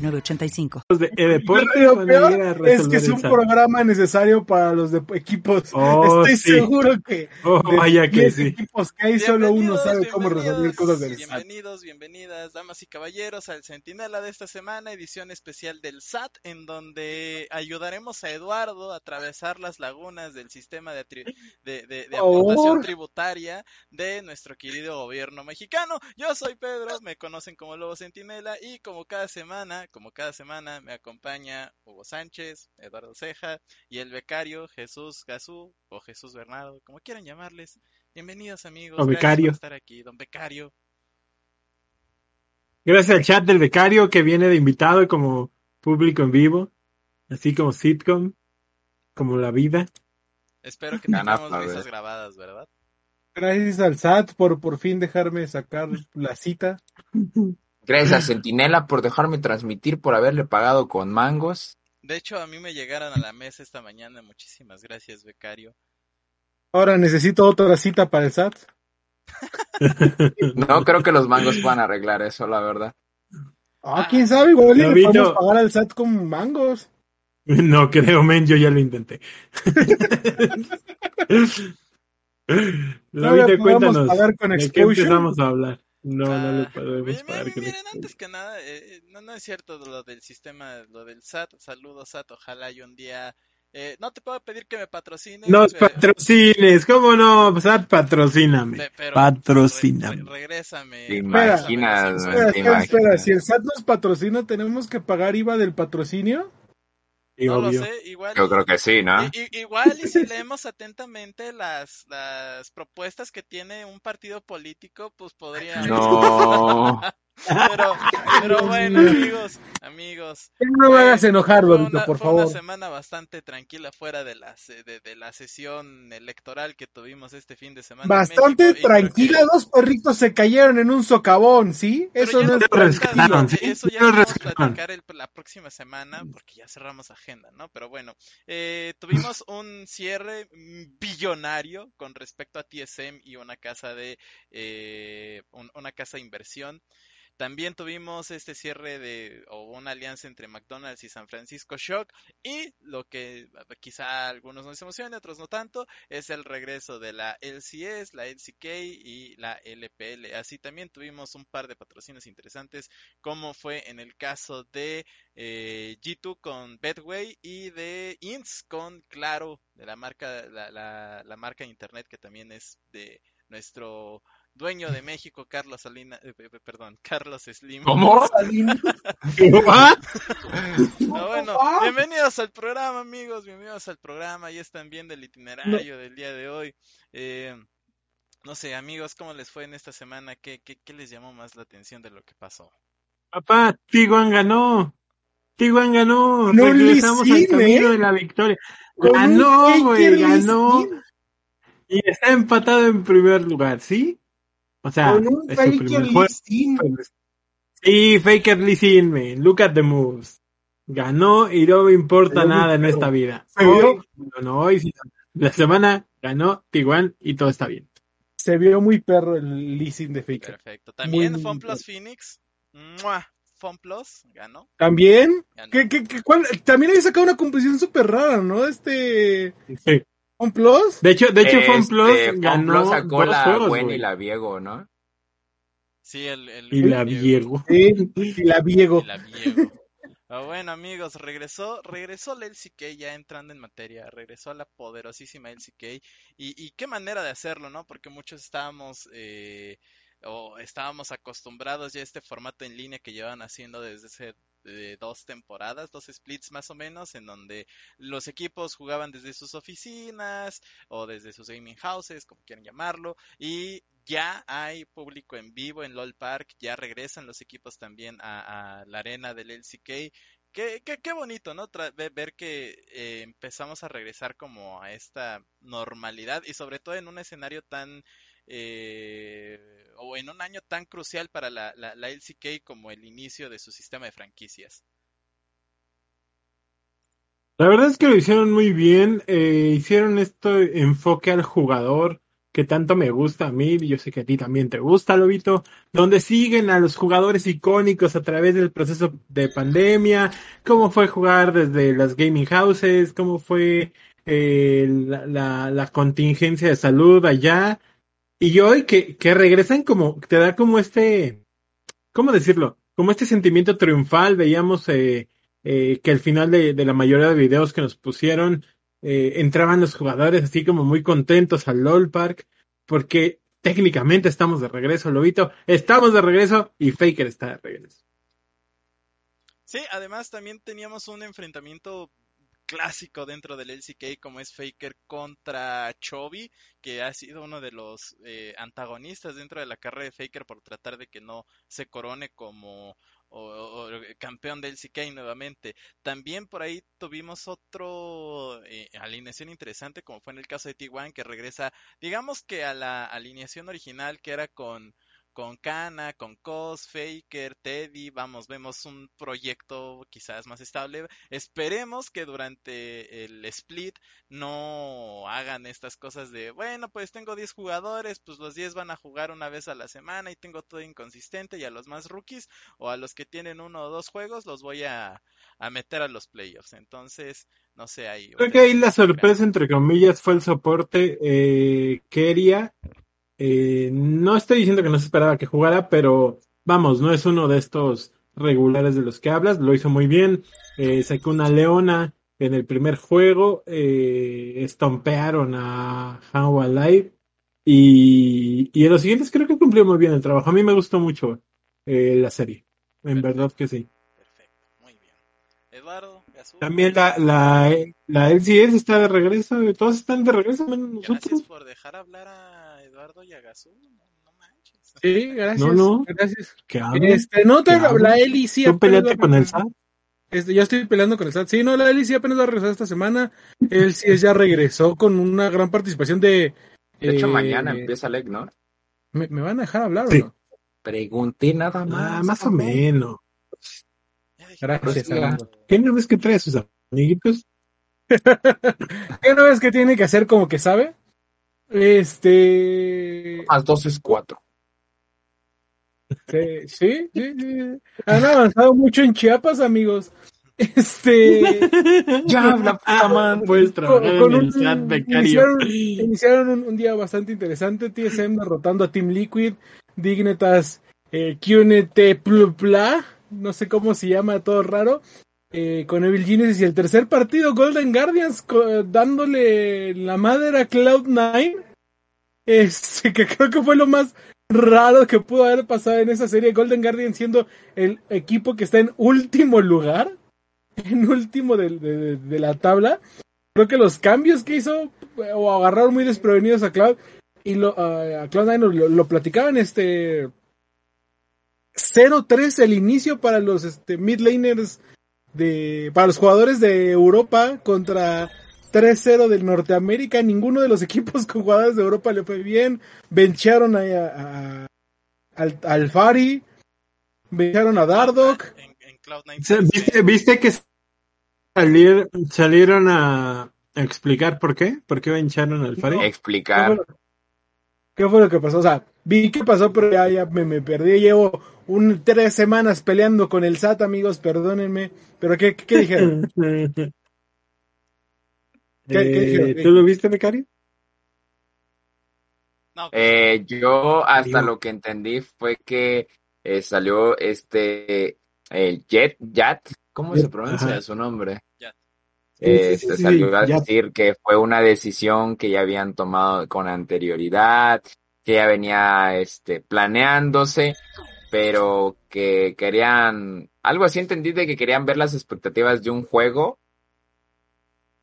985. De, deporte, lo peor es que es un programa necesario para los de equipos. Oh, Estoy sí. seguro que Oh, de vaya que 10 sí. equipos que hay, solo uno sabe cómo resolver cosas del SAT. Bienvenidos, bienvenidas, damas y caballeros, al Centinela de esta semana, edición especial del SAT, en donde ayudaremos a Eduardo a atravesar las lagunas del sistema de, tri- de, de- de Por aportación tributaria de nuestro querido gobierno mexicano. Yo soy Pedro, me conocen como Lobo Centinela, y como cada semana, como cada semana, me acompaña Hugo Sánchez, Eduardo Ceja y el becario Jesús Gazú o Jesús Bernardo, como quieran llamarles. Bienvenidos amigos. O gracias por becario. estar aquí, don becario. Gracias al chat del becario que viene de invitado y como público en vivo, así como sitcom, como la vida. Espero que tengamos risas grabadas, ¿verdad? Gracias al SAT por por fin dejarme sacar la cita. Gracias a Centinela por dejarme transmitir, por haberle pagado con mangos. De hecho, a mí me llegaron a la mesa esta mañana. Muchísimas gracias, becario. Ahora necesito otra cita para el SAT. No creo que los mangos puedan arreglar eso, la verdad. Ah, quién sabe, igual le podemos no. pagar al SAT con mangos. No creo, men, yo ya lo intenté. No cuéntanos, pagar con ¿de qué empezamos a hablar? No, no le Ah, podemos pagar miren, antes que nada, eh, eh, no, no es cierto lo del sistema, lo del SAT. Saludos, SAT. Ojalá y un día. eh, no te puedo pedir que me patrocines. Nos pero- patrocines, ¿cómo no? Ah, patrocíname. pe- pero Patrocíname. re- re- regrésame. Te imaginas, Espera, te. Si el SAT nos patrocina, ¿tenemos que pagar IVA del patrocinio? Sí, No obvio. lo sé, igual. Yo creo que sí, ¿no? Igual y si leemos atentamente las, las propuestas que tiene un partido político, pues podría... No. Pero, pero bueno, amigos, amigos. No me hagas enojar, Fue Lobito, una, por fue favor. una semana bastante tranquila fuera de la, se- de, de la sesión electoral que tuvimos este fin de semana. Bastante México, tranquila, dos perritos se cayeron en un socavón, ¿sí? Pero Eso ya no es rescataron, ¿sí? Eso ya lo vamos a platicar el- la próxima semana porque ya cerramos agenda, ¿no? Pero bueno, eh, tuvimos un cierre billonario con respecto a TSM y una casa de eh, un- una casa de inversión. También tuvimos este cierre de o una alianza entre McDonald's y San Francisco Shock y lo que quizá a algunos nos emociona, otros no tanto, es el regreso de la LCS, la LCK y la LPL. Así también tuvimos un par de patrocinios interesantes como fue en el caso de eh, G2 con Betway y de Ints con Claro, de la marca la, la- la marca de internet que también es de nuestro dueño de México, Carlos Salinas, eh, pe- pe- perdón, Carlos Slim. ¿Cómo? ¿What? No, bueno, bienvenidos al programa, amigos, bienvenidos al programa. Ya están viendo el itinerario del día de hoy. Eh, no sé, amigos, ¿cómo les fue en esta semana? ¿Qué, qué, qué les llamó más la atención de lo que pasó? Papá, Tiguan ganó. Tiguan ganó. No, Regresamos al camino ¿eh? de la victoria. Ganó, güey, ganó. Y está empatado en primer lugar, ¿sí? O sea, Con un Faker Lee. Sin. Sí, Faker Lee Sin, man. Look at the moves. Ganó y no me importa nada en esta vida. Se Hoy, vio- no, no, hoy sí. La semana ganó Tiguan y todo está bien. Se vio muy perro el leasing de Faker. Perfecto. También muy FunPlus Phoenix. ¡mua! FunPlus ganó. ¿También? ganó. ¿Qué, qué, qué, cuál? También había sacado una composición súper rara, ¿no? Este... Sí. ¿OnePlus? De hecho, de hecho, Este, FunPlus ganó FunPlus sacó dos la juegos, Gwen güey. y la Viego, ¿no? Sí, el, el- Y la el- Viego. Sí, y la Viego. y la Viego. Ah, bueno, amigos, regresó, regresó la LCK ya entrando en materia, regresó la poderosísima LCK y, y qué manera de hacerlo, ¿no? Porque muchos estábamos eh, o estábamos acostumbrados ya a este formato en línea que llevan haciendo desde hace eh, dos temporadas, dos splits más o menos, en donde los equipos jugaban desde sus oficinas o desde sus gaming houses, como quieran llamarlo, y ya hay público en vivo en LOL Park, ya regresan los equipos también a, la arena del LCK. Qué, qué, qué bonito, ¿no? Ver que eh, empezamos a regresar como a esta normalidad y sobre todo en un escenario tan eh, o en un año tan crucial para la, la, la LCK como el inicio de su sistema de franquicias. La verdad es que lo hicieron muy bien, eh, hicieron este enfoque al jugador que tanto me gusta a mí, y yo sé que a ti también te gusta, Lobito, donde siguen a los jugadores icónicos a través del proceso de pandemia, cómo fue jugar desde las gaming houses, cómo fue eh, la, la, la contingencia de salud allá, y hoy que, que regresan como, te da como este, ¿cómo decirlo? Como este sentimiento triunfal, veíamos eh, eh, que al final de, de la mayoría de videos que nos pusieron, eh, entraban los jugadores así como muy contentos al LOL Park, porque técnicamente estamos de regreso, Lobito, estamos de regreso y Faker está de regreso. Sí, además también teníamos un enfrentamiento clásico dentro del LCK como es Faker contra Chovy, que ha sido uno de los eh, antagonistas dentro de la carrera de Faker por tratar de que no se corone como o, campeón del CK nuevamente. También por ahí tuvimos otro eh, alineación interesante, como fue en el caso de T1, que regresa, digamos que a la alineación original, que era con con Kana, con Cos, Faker, Teddy, vamos, vemos un proyecto quizás más estable. Esperemos que durante el split no hagan estas cosas de, bueno, pues tengo 10 jugadores, pues los 10 van a jugar una vez a la semana y tengo todo inconsistente y a los más rookies o a los que tienen uno o dos juegos los voy a, a meter a los playoffs. Entonces, no sé, ahí. Creo que ahí la sorpresa, entre comillas, fue el soporte. Eh, Keria eh, no estoy diciendo que no se esperaba que jugara, pero vamos, no es uno de estos regulares de los que hablas, lo hizo muy bien, eh, sacó una leona en el primer juego, eh, estompearon a How Alive y, y en los siguientes creo que cumplió muy bien el trabajo. A mí me gustó mucho eh, la serie, en verdad que sí. Perfecto, muy bien. Eduardo. También la, la, la LCS está de regreso, todos están de regreso, menos nosotros. Gracias por dejar hablar a Eduardo y a Gazú. No, no manches. Sí, gracias. No, no. Gracias. Este, no te ¿Qué la Eli sí ¿Tú apenas peleaste con el SAT? Este, yo estoy peleando con el SAT. Sí, no, la Eli sí apenas va a regresar esta semana. Él sí ya regresó con una gran participación de. De hecho, eh, mañana empieza Leg, ¿no? ¿me, me van a dejar hablar Sí. o no? Pregunté nada más. Ah, más o menos. Ya Gracias. ¿Qué no ves que trae a sus amiguitos? ¿Qué no ves que tiene que hacer como que sabe? Este. Más dos es cuatro. Sí, sí, sí, sí. Han avanzado mucho en Chiapas, amigos. Este. Ya, la puta madre. Puedes trabajar con en el un- SAT, becario. iniciaron, iniciaron un, un día bastante interesante. TSM derrotando a Team Liquid, Dignitas, eh, QNT Plu Pla, no sé cómo se llama, todo raro. Eh, con Evil Genesis y el tercer partido, Golden Guardians, dándole la madre a Cloud9. Este, que creo que fue lo más raro que pudo haber pasado en esa serie. Golden Guardian siendo el equipo que está en último lugar, en último de, la tabla. Creo que los cambios que hizo eh, o agarraron muy desprevenidos a Cloud y lo, a a Cloud9 lo, platicaban este 0-3 el inicio para los este, mid laners de para los jugadores de Europa contra 3-0 del Norteamérica. Ninguno de los equipos con jugadores de Europa le fue bien. Bencharon a, a- al, al Fari, bencharon a Dardock. En, en Cloud9. O sea, ¿Viste, viste que salir- salieron a, explicar por qué? ¿Por qué vencharon al Fari? ¿Qué fue, Explicar. lo, qué fue lo que pasó? O sea, vi que pasó, pero ya, ya me, me perdí. Llevo un, tres semanas peleando con el SAT, amigos, perdónenme. ¿Pero qué, qué, qué dijeron? ¿Qué- qué dijeron? Eh, ¿Tú lo viste, becario? No, Eh, yo hasta lo que entendí fue que eh, salió este el Jet Jat, ¿cómo se Jet, pronuncia ajá. su nombre? Eh, Sí, salió a decir que fue una decisión que ya habían tomado con anterioridad, que ya venía este planeándose, pero que querían algo así entendí de que querían ver las expectativas de un juego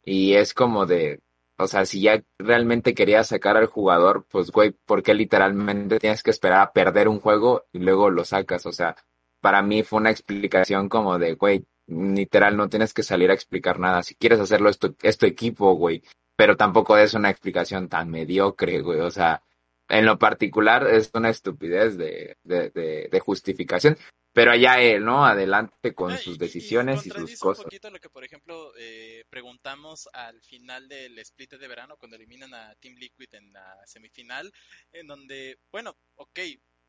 y es como de o sea, si ya realmente querías sacar al jugador, pues güey, ¿por qué literalmente tienes que esperar a perder un juego y luego lo sacas? O sea, para mí fue una explicación como de, güey, literal, no tienes que salir a explicar nada. Si quieres hacerlo, es tu, es tu equipo, güey. Pero tampoco es una explicación tan mediocre, güey. O sea, en lo particular es una estupidez de, de, de, de justificación. Pero allá él, ¿no? Adelante con Ah, sus decisiones y, sus cosas. un poquito lo que, por ejemplo, eh, preguntamos al final del split de verano, cuando eliminan a Team Liquid en la semifinal, en donde, bueno, ok,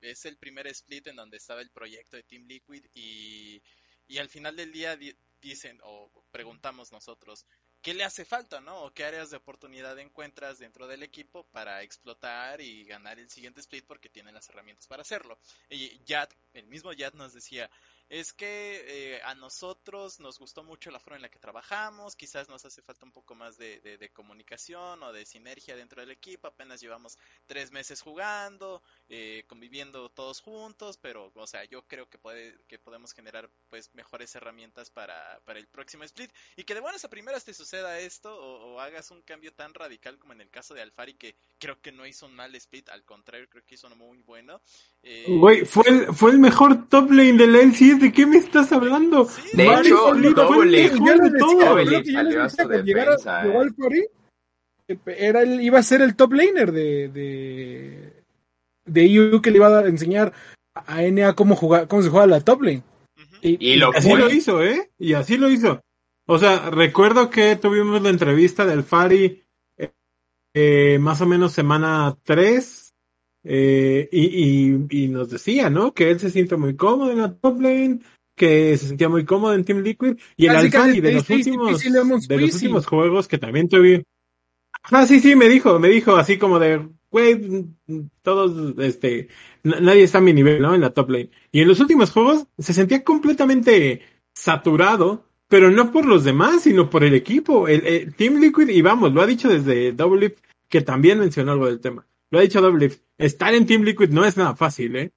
es el primer split en donde estaba el proyecto de Team Liquid y, y al final del día di- dicen o preguntamos nosotros, ¿qué le hace falta, no? ¿O qué áreas de oportunidad encuentras dentro del equipo para explotar y ganar el siguiente split porque tienen las herramientas para hacerlo? Y Yad, el mismo Yad nos decía, es que eh, a nosotros nos gustó mucho la forma en la que trabajamos, quizás nos hace falta un poco más de, de- comunicación o de sinergia dentro del equipo, apenas llevamos tres meses jugando, eh, conviviendo todos juntos, pero o sea, yo creo que puede, que podemos generar pues mejores herramientas para, para el próximo split y que de buenas a primeras te suceda esto o, o hagas un cambio tan radical como en el caso de Alfari que creo que no hizo un mal split, al contrario creo que hizo uno muy bueno. Eh, Güey, fue el, fue el mejor top lane de la LCS. ¿De qué me estás hablando? sí, De Mario hecho, llegó eh. era el, iba a ser el top laner de, de, de EU que le iba a enseñar a NA cómo jugar, cómo se juega la top lane. Y lo así fue. lo hizo, ¿eh? Y así lo hizo. O sea, recuerdo que tuvimos la entrevista del Fari eh, eh, más o menos semana 3 eh, y, y, y nos decía, ¿no? Que él se siente muy cómodo en la top lane, que se sentía muy cómodo en Team Liquid y el Alfari de los últimos de los últimos juegos que también tuve. Ah, sí, sí, me dijo, me dijo así como de, güey, todos, este, nadie está a mi nivel, ¿no? En la top lane. Y en los últimos juegos se sentía completamente saturado, pero no por los demás, sino por el equipo. El, el Team Liquid, y vamos, lo ha dicho desde Double Lift, que también mencionó algo del tema. Lo ha dicho Double Lift, estar en Team Liquid no es nada fácil, ¿eh?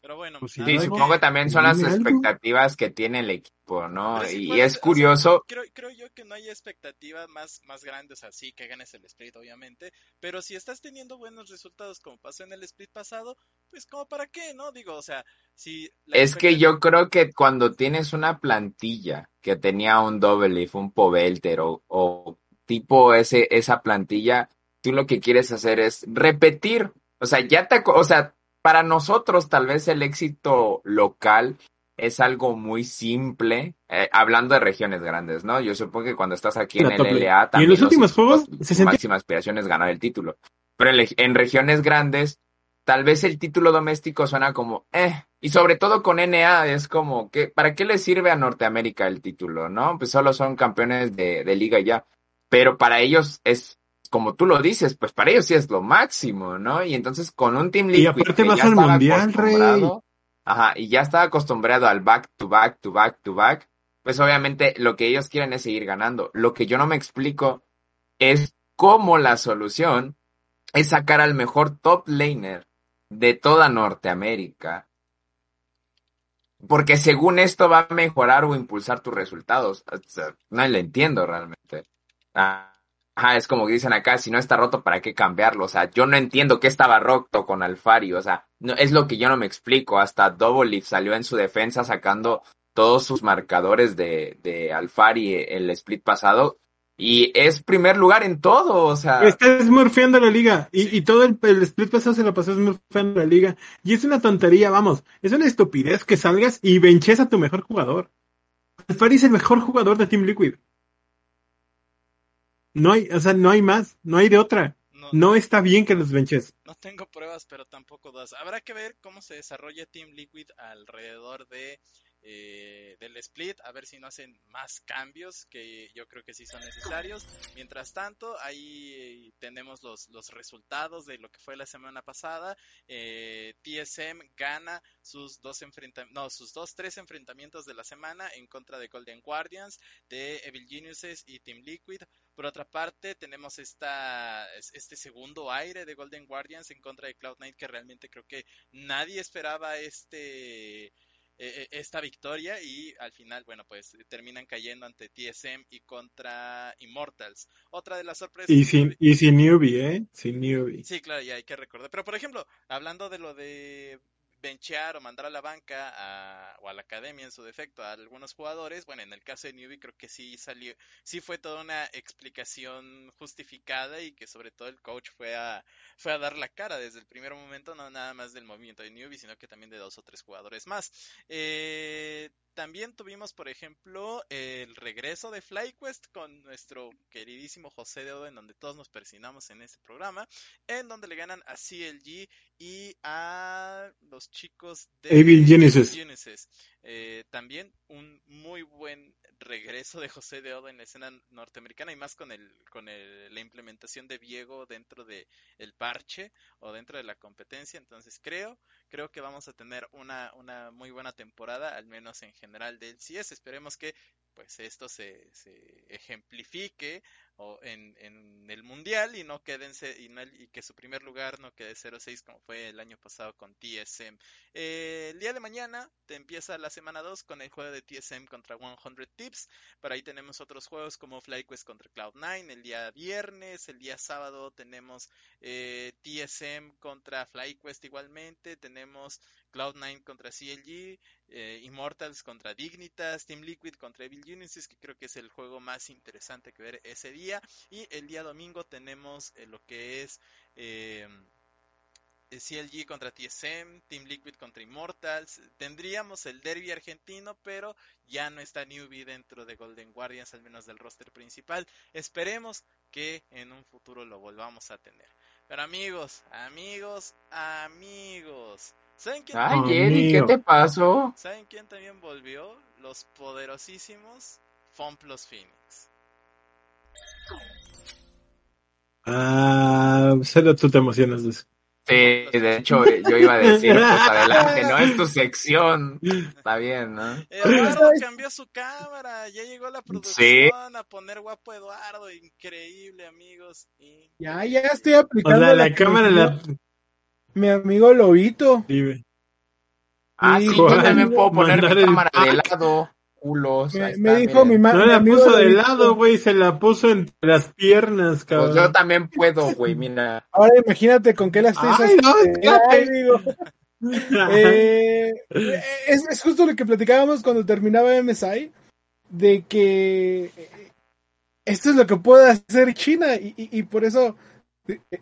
Pero bueno, Pues sí, algo- supongo que también son las algo. expectativas que tiene el equipo, ¿no? Sí, Y ¿cuál es- es o sea, curioso, creo, creo yo que no hay expectativa más, más grande, o sea, sí que ganes el split, obviamente, pero si estás teniendo buenos resultados como pasó en el split pasado, pues como para qué, ¿no? Digo, o sea, si... la es que yo creo que cuando tienes una plantilla que tenía un Double Leaf, un Pobelter o, o tipo ese, esa plantilla, tú lo que quieres hacer es repetir. O sea, ya te, o sea, para nosotros tal vez el éxito local es algo muy simple, eh, hablando de regiones grandes, ¿no? Yo supongo que cuando estás aquí en el. LA Y en también los últimos juegos su se sentía- máxima aspiración es ganar el título. Pero en, regiones grandes, tal vez el título doméstico suena como, eh, y sobre todo con NA es como, que ¿para qué le sirve a Norteamérica el título, no? Pues solo son campeones de, de liga y ya. Pero para ellos es, como tú lo dices, pues para ellos sí es lo máximo, ¿no? Y entonces con un Team Y Liquid aparte que vas ya al mundial, rey. ajá, y ya estaba acostumbrado al back to back to back to back, pues obviamente lo que ellos quieren es seguir ganando. Lo que yo no me explico es cómo la solución es sacar al mejor top laner de toda Norteamérica. Porque según esto va a mejorar o impulsar tus resultados. O sea, no lo entiendo realmente. Ajá, es como que dicen acá, si no está roto, ¿para qué cambiarlo? O sea, yo no entiendo qué estaba roto con Alfari. O sea, no, es lo que yo no me explico. Hasta Double Leaf salió en su defensa sacando todos sus marcadores de, de Alfari el split pasado. Y es primer lugar en todo. O sea, Está smurfeando la liga. Y, y todo el, el split pasado se lo pasó smurfeando la liga. Y es una tontería, vamos. Es una estupidez que salgas y benches a tu mejor jugador. Alfari es el mejor jugador de Team Liquid. No hay, o sea, no hay más. No hay de otra. No, No está bien que los benches. no tengo pruebas, pero tampoco dudas. Habrá que ver cómo se desarrolla Team Liquid alrededor de eh, del split, a ver si no hacen más cambios que yo creo que sí son necesarios. Mientras tanto, ahí eh, tenemos los, los resultados de lo que fue la semana pasada. Eh, TSM gana sus dos enfrentamientos, no, sus dos, tres enfrentamientos de la semana en contra de Golden Guardians, de Evil Geniuses y Team Liquid. Por otra parte, tenemos esta, este segundo aire de Golden Guardians en contra de Cloud9 que realmente creo que nadie esperaba este eh, esta victoria y al final, bueno, pues terminan cayendo ante TSM y contra Immortals. Otra de las sorpresas. Y sin, y sin newbie, ¿eh? Sin newbie. Sí, claro, ya hay que recordar. Pero por ejemplo, hablando de lo de benchear o mandar a la banca o a la academia en su defecto a algunos jugadores, bueno, en el caso de Newbie creo que sí salió, sí fue toda una explicación justificada y que sobre todo el coach fue a, fue a dar la cara desde el primer momento, no nada más del movimiento de Newbie, sino que también de dos o tres jugadores más. Eh, también tuvimos, por ejemplo, el regreso de FlyQuest con nuestro queridísimo José de Odo, en donde todos nos persinamos en este programa, en donde le ganan a CLG y a los chicos de Evil Genesis. Eh, también un muy buen regreso de José de Odo en la escena norteamericana y más con el con la implementación de Viego dentro de el parche o dentro de la competencia. Entonces creo creo que vamos a tener una, una muy buena temporada al menos en general del CS esperemos que pues esto se, se ejemplifique o en, en, el mundial y no quédense y, no, y que su primer lugar no quede 0-6 como fue el año pasado con TSM. Eh, el día de mañana te empieza la semana 2 con el juego de TSM contra 100 Tips. Por ahí tenemos otros juegos como FlyQuest contra Cloud9. El día viernes, el día sábado tenemos eh, TSM contra FlyQuest igualmente. Tenemos Cloud9 contra CLG, eh, Immortals contra Dignitas, Team Liquid contra Evil Genesis, que creo que es el juego más interesante que ver ese día. Y el día domingo tenemos eh, lo que es eh, CLG contra TSM, Team Liquid contra Immortals. Tendríamos el derby argentino, pero ya no está Newbie dentro de Golden Guardians, al menos del roster principal. Esperemos que en un futuro lo volvamos a tener. Pero amigos, amigos, amigos. ¿Saben quién Ay, Jenny, ¿qué te pasó? ¿Saben quién también volvió? Los poderosísimos Plus Phoenix. Ah, solo tú te emocionas de eso. Sí, de hecho, yo iba a decir, pues adelante, no es tu sección. Está bien, ¿no? Eduardo cambió su cámara, ya llegó la producción a poner guapo Eduardo, increíble, amigos. Ya, ya estoy aplicando. O sea, la, cámara la, mi amigo Lobito. Dime. Ah, sí, yo también puedo poner mi cámara de lado. Culos, me, me dijo mi madre. No la puso de lado, güey, se la puso entre las piernas, cabrón. Pues yo también puedo, güey, mira. Ahora imagínate con qué la estoy Ay, no, Ay, digo. eh, es, es, justo lo que platicábamos cuando terminaba MSI, de que esto es lo que puede hacer China y, y, y por eso eh, eh,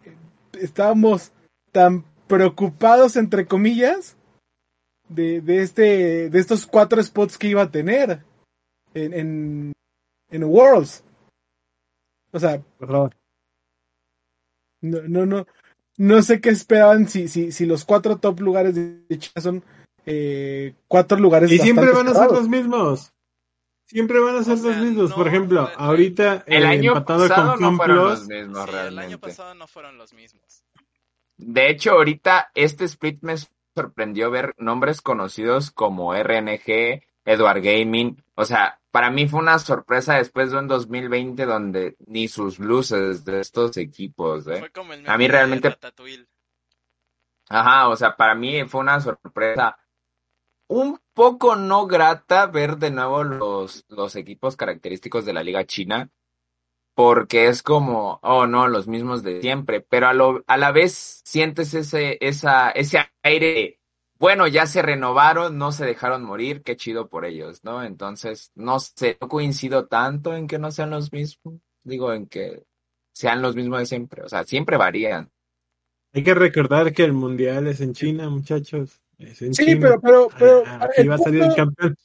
estábamos tan preocupados, entre comillas, de, de, este, de estos cuatro spots que iba a tener en, en, en Worlds. O sea, no, no, no, no sé qué esperaban si, si, si los cuatro top lugares de China son eh, cuatro lugares. Y siempre van a ser los mismos. Siempre van a ser o sea, los mismos. no, Por ejemplo, el, ahorita el eh, año empatado pasado con no fueron Plus, los mismos sí, realmente. el año pasado no fueron los mismos. De hecho, ahorita este split me sorprendió ver nombres conocidos como RNG, Edward Gaming. O sea, para mí fue una sorpresa después de un 2020 donde ni sus luces de estos equipos. ¿eh? Fue como el A mí realmente-. Ajá, o sea, para mí fue una sorpresa un poco no grata ver de nuevo los, los equipos característicos de la liga china, porque es como, oh no, los mismos de siempre, pero a, lo, a la vez sientes ese, esa, ese aire, de, bueno, ya se renovaron, no se dejaron morir, qué chido por ellos, ¿no? Entonces, no sé, no coincido tanto en que no sean los mismos, digo, en que sean los mismos de siempre, o sea, siempre varían. hay que recordar que el mundial es en China, muchachos. Es en Sí, China. pero, pero, pero Ah, Aquí va a salir el campeón.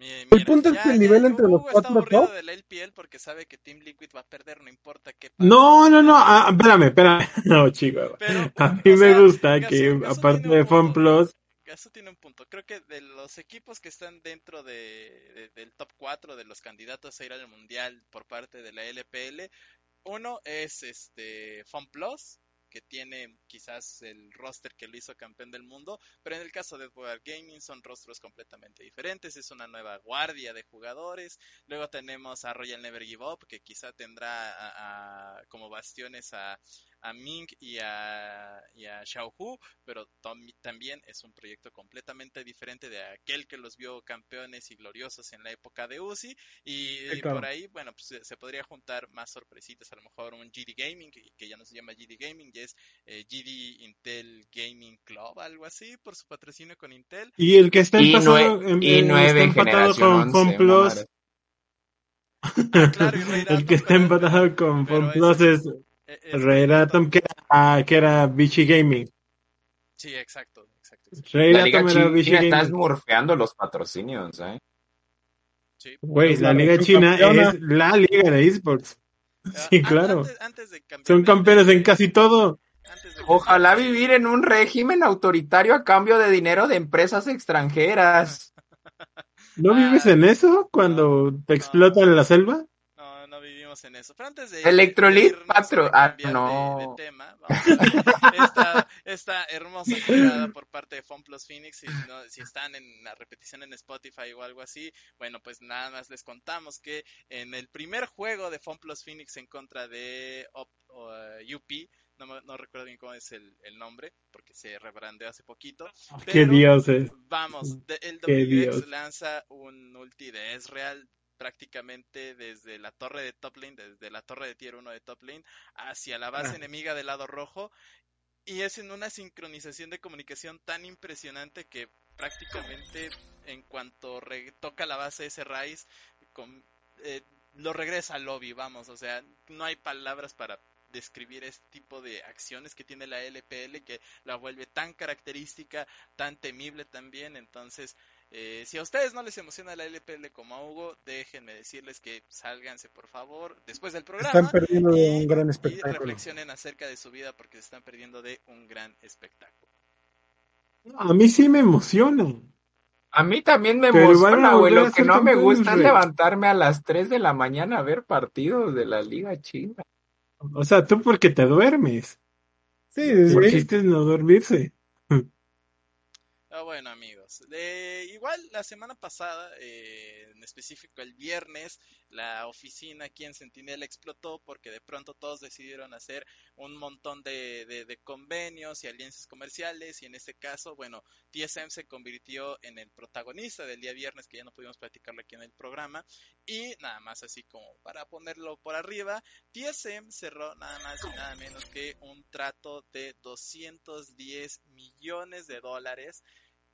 Mi- El mira, punto es ya- que el ya nivel entre los Hugo cuatro top- de la LPL porque sabe que Team Liquid va a perder, no importa qué pase. No, no, no, ah, espérame, espérame. No, chico. Pero, A mí me sea, gusta Gaso- que, Gaso aparte de un punto. FunPlus, Eso tiene un punto. Creo que de los equipos que están dentro de, de- del top 4 de los candidatos a ir al mundial por parte de la LPL, uno es este FunPlus, que tiene quizás el roster que lo hizo campeón del mundo, pero en el caso de Edward Gaming son rostros completamente diferentes, es una nueva guardia de jugadores. Luego tenemos a Royal Never Give Up, que quizá tendrá como bastiones a, a Ming y a, y a Xiaohu, pero también es un proyecto completamente diferente de aquel que los vio campeones y gloriosos en la época de Uzi. Y, por ahí, bueno, pues se, podría juntar más sorpresitas, a lo mejor un GD Gaming, que, ya no se llama GD Gaming, ya es eh, GD Intel Gaming Club, algo así, por su patrocinio con Intel. Y el que está empezado, en, está con. Ah, el que está empatado con FunPlus es, es, que, era, que era Vichy Gaming. Sí, exacto. exacto. la Liga China, estás morfeando los patrocinios, ¿eh? Sí. Güey, la Liga China es la liga de esports. Ah, sí, claro. Son campeones en casi todo. Ojalá vivir en un régimen autoritario a cambio de dinero de empresas extranjeras. ¿No vives en eso cuando te explotan la selva? No, no en eso. Pero antes de. Electrolit Patro. Ah, no. De, tema, esta, esta, hermosa jugada por parte de FunPlus Phoenix. Si, si están en la repetición en Spotify o algo así, bueno, pues nada más les contamos que en el primer juego de FunPlus Phoenix en contra de UP no, recuerdo bien cómo es el, nombre, porque se rebrandeó hace poquito. Ah, ¡Qué dios es! Vamos, el WX lanza un ulti de Ezreal prácticamente desde la torre de top lane, desde la torre de tier 1 de top lane, hacia la base enemiga del lado rojo. Y es en una sincronización de comunicación tan impresionante que prácticamente en cuanto toca la base ese con, eh, lo regresa al lobby, vamos, o sea, no hay palabras para describir este tipo de acciones que tiene la LPL que la vuelve tan característica, tan temible también. Entonces, eh, si a ustedes no les emociona la LPL como a Hugo, déjenme decirles que sálganse por favor después del programa. Están perdiendo y, un gran espectáculo. Y reflexionen acerca de su vida porque se están perdiendo de un gran espectáculo. A mí sí me emociona. A mí también me emociona, güey. Lo que no me gusta es levantarme a las 3 de la mañana a ver partidos de la Liga China. O sea, tú porque te duermes. Sí. El chiste es no dormirse. Ah, bueno, amigos. igual la semana pasada, eh, en específico el viernes, la oficina aquí en Sentinel explotó porque de pronto todos decidieron hacer un montón de, de, convenios y alianzas comerciales y en este caso, bueno, TSM se convirtió en el protagonista del día viernes que ya no pudimos platicarlo aquí en el programa y nada más así como para ponerlo por arriba, TSM cerró nada más y nada menos que un trato de 210 millones de dólares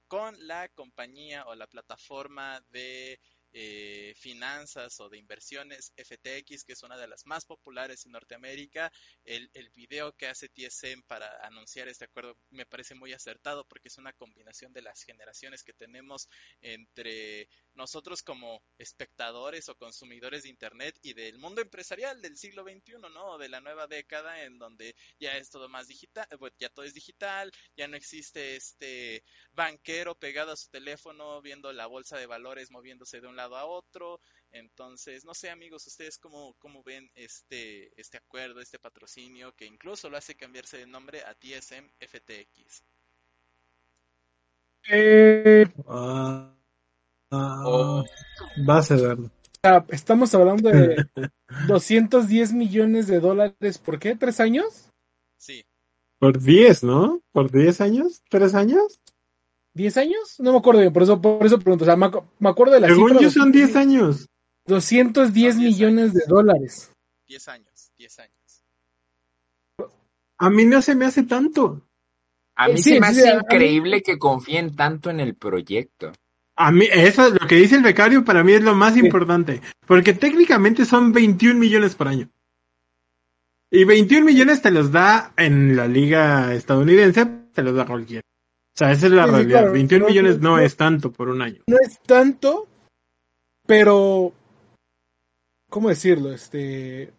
con la compañía o la plataforma de eh, finanzas o de inversiones FTX, que es una de las más populares en Norteamérica. El, el video que hace TSM para anunciar este acuerdo me parece muy acertado porque es una combinación de las generaciones que tenemos entre nosotros como espectadores o consumidores de Internet y del mundo empresarial del siglo XXI, ¿no? De la nueva década en donde ya es todo más digital, ya todo es digital, ya no existe este banquero pegado a su teléfono viendo la bolsa de valores moviéndose de un lado a otro. Entonces, no sé amigos, ustedes cómo, cómo ven este, este acuerdo, este patrocinio que incluso lo hace cambiarse de nombre a TSM FTX. Eh, uh, uh, Estamos hablando de 210 millones de dólares. ¿Por qué? ¿Tres años? Sí. Por 10, ¿no? ¿Por 10 años? ¿Tres años? ¿10 años? No me acuerdo bien, por eso, por eso pregunto. O sea, me, acuerdo de la Según yo son 10 años. 210 millones de dólares. 10 años, 10 años. A mí no se me hace tanto. A mí se me hace increíble que confíen tanto en el proyecto. A mí, eso, lo que dice el becario para mí es lo más importante. Porque técnicamente son 21 millones por año. Y 21 millones te los da en la liga estadounidense, te los da cualquiera. O sea, esa es la realidad. 21 millones no, es tanto por un año. No es tanto, pero. ¿Cómo decirlo? Este.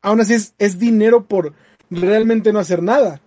Aún así es, es dinero por realmente no hacer nada.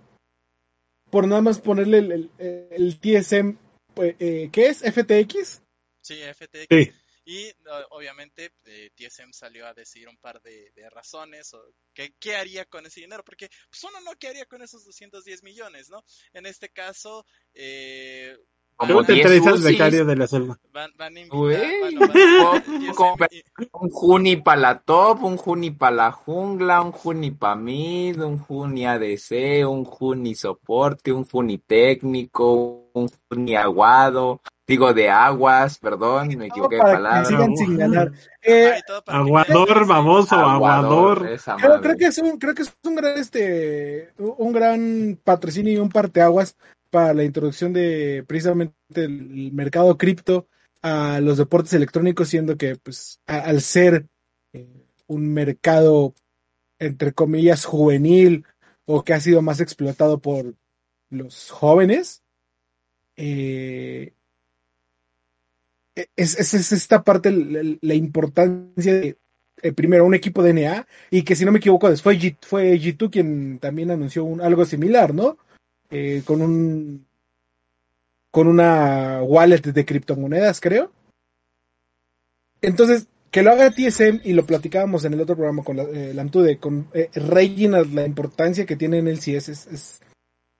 Por nada más ponerle el, el, TSM. Pues, eh, ¿Qué es? ¿FTX? Sí, FTX. Sí. Y obviamente eh, TSM salió a decir un par de, razones o qué, haría con ese dinero, porque pues uno no qué haría con esos 210 millones, ¿no? En este caso, eh, como ¿Cómo te 10 traes becario de la selva? Van, van a invitar, bueno, van a- Un Juni para la top, un Juni para la jungla, un Juni para mid, un Juni ADC, un Juni soporte, un Juni técnico, un Juni aguado, digo de aguas, perdón, me equivoqué de palabra. sigan sin ganar. Eh, Aguador, baboso, aguador. esa Creo, que es un, creo que es un gran este un gran patrocinio y un parteaguas para la introducción de precisamente el mercado cripto a los deportes electrónicos, siendo que pues a- al ser eh, un mercado entre comillas juvenil o que ha sido más explotado por los jóvenes, eh, es, es- es esta parte la, importancia de eh, primero un equipo de NA y que si no me equivoco después G- fue G2 quien también anunció un, algo similar, ¿no? Eh, con un con una wallet de criptomonedas, creo. Entonces, que lo haga TSM y lo platicábamos en el otro programa con la, eh, con eh, Reginald, la importancia que tiene en el CS es, es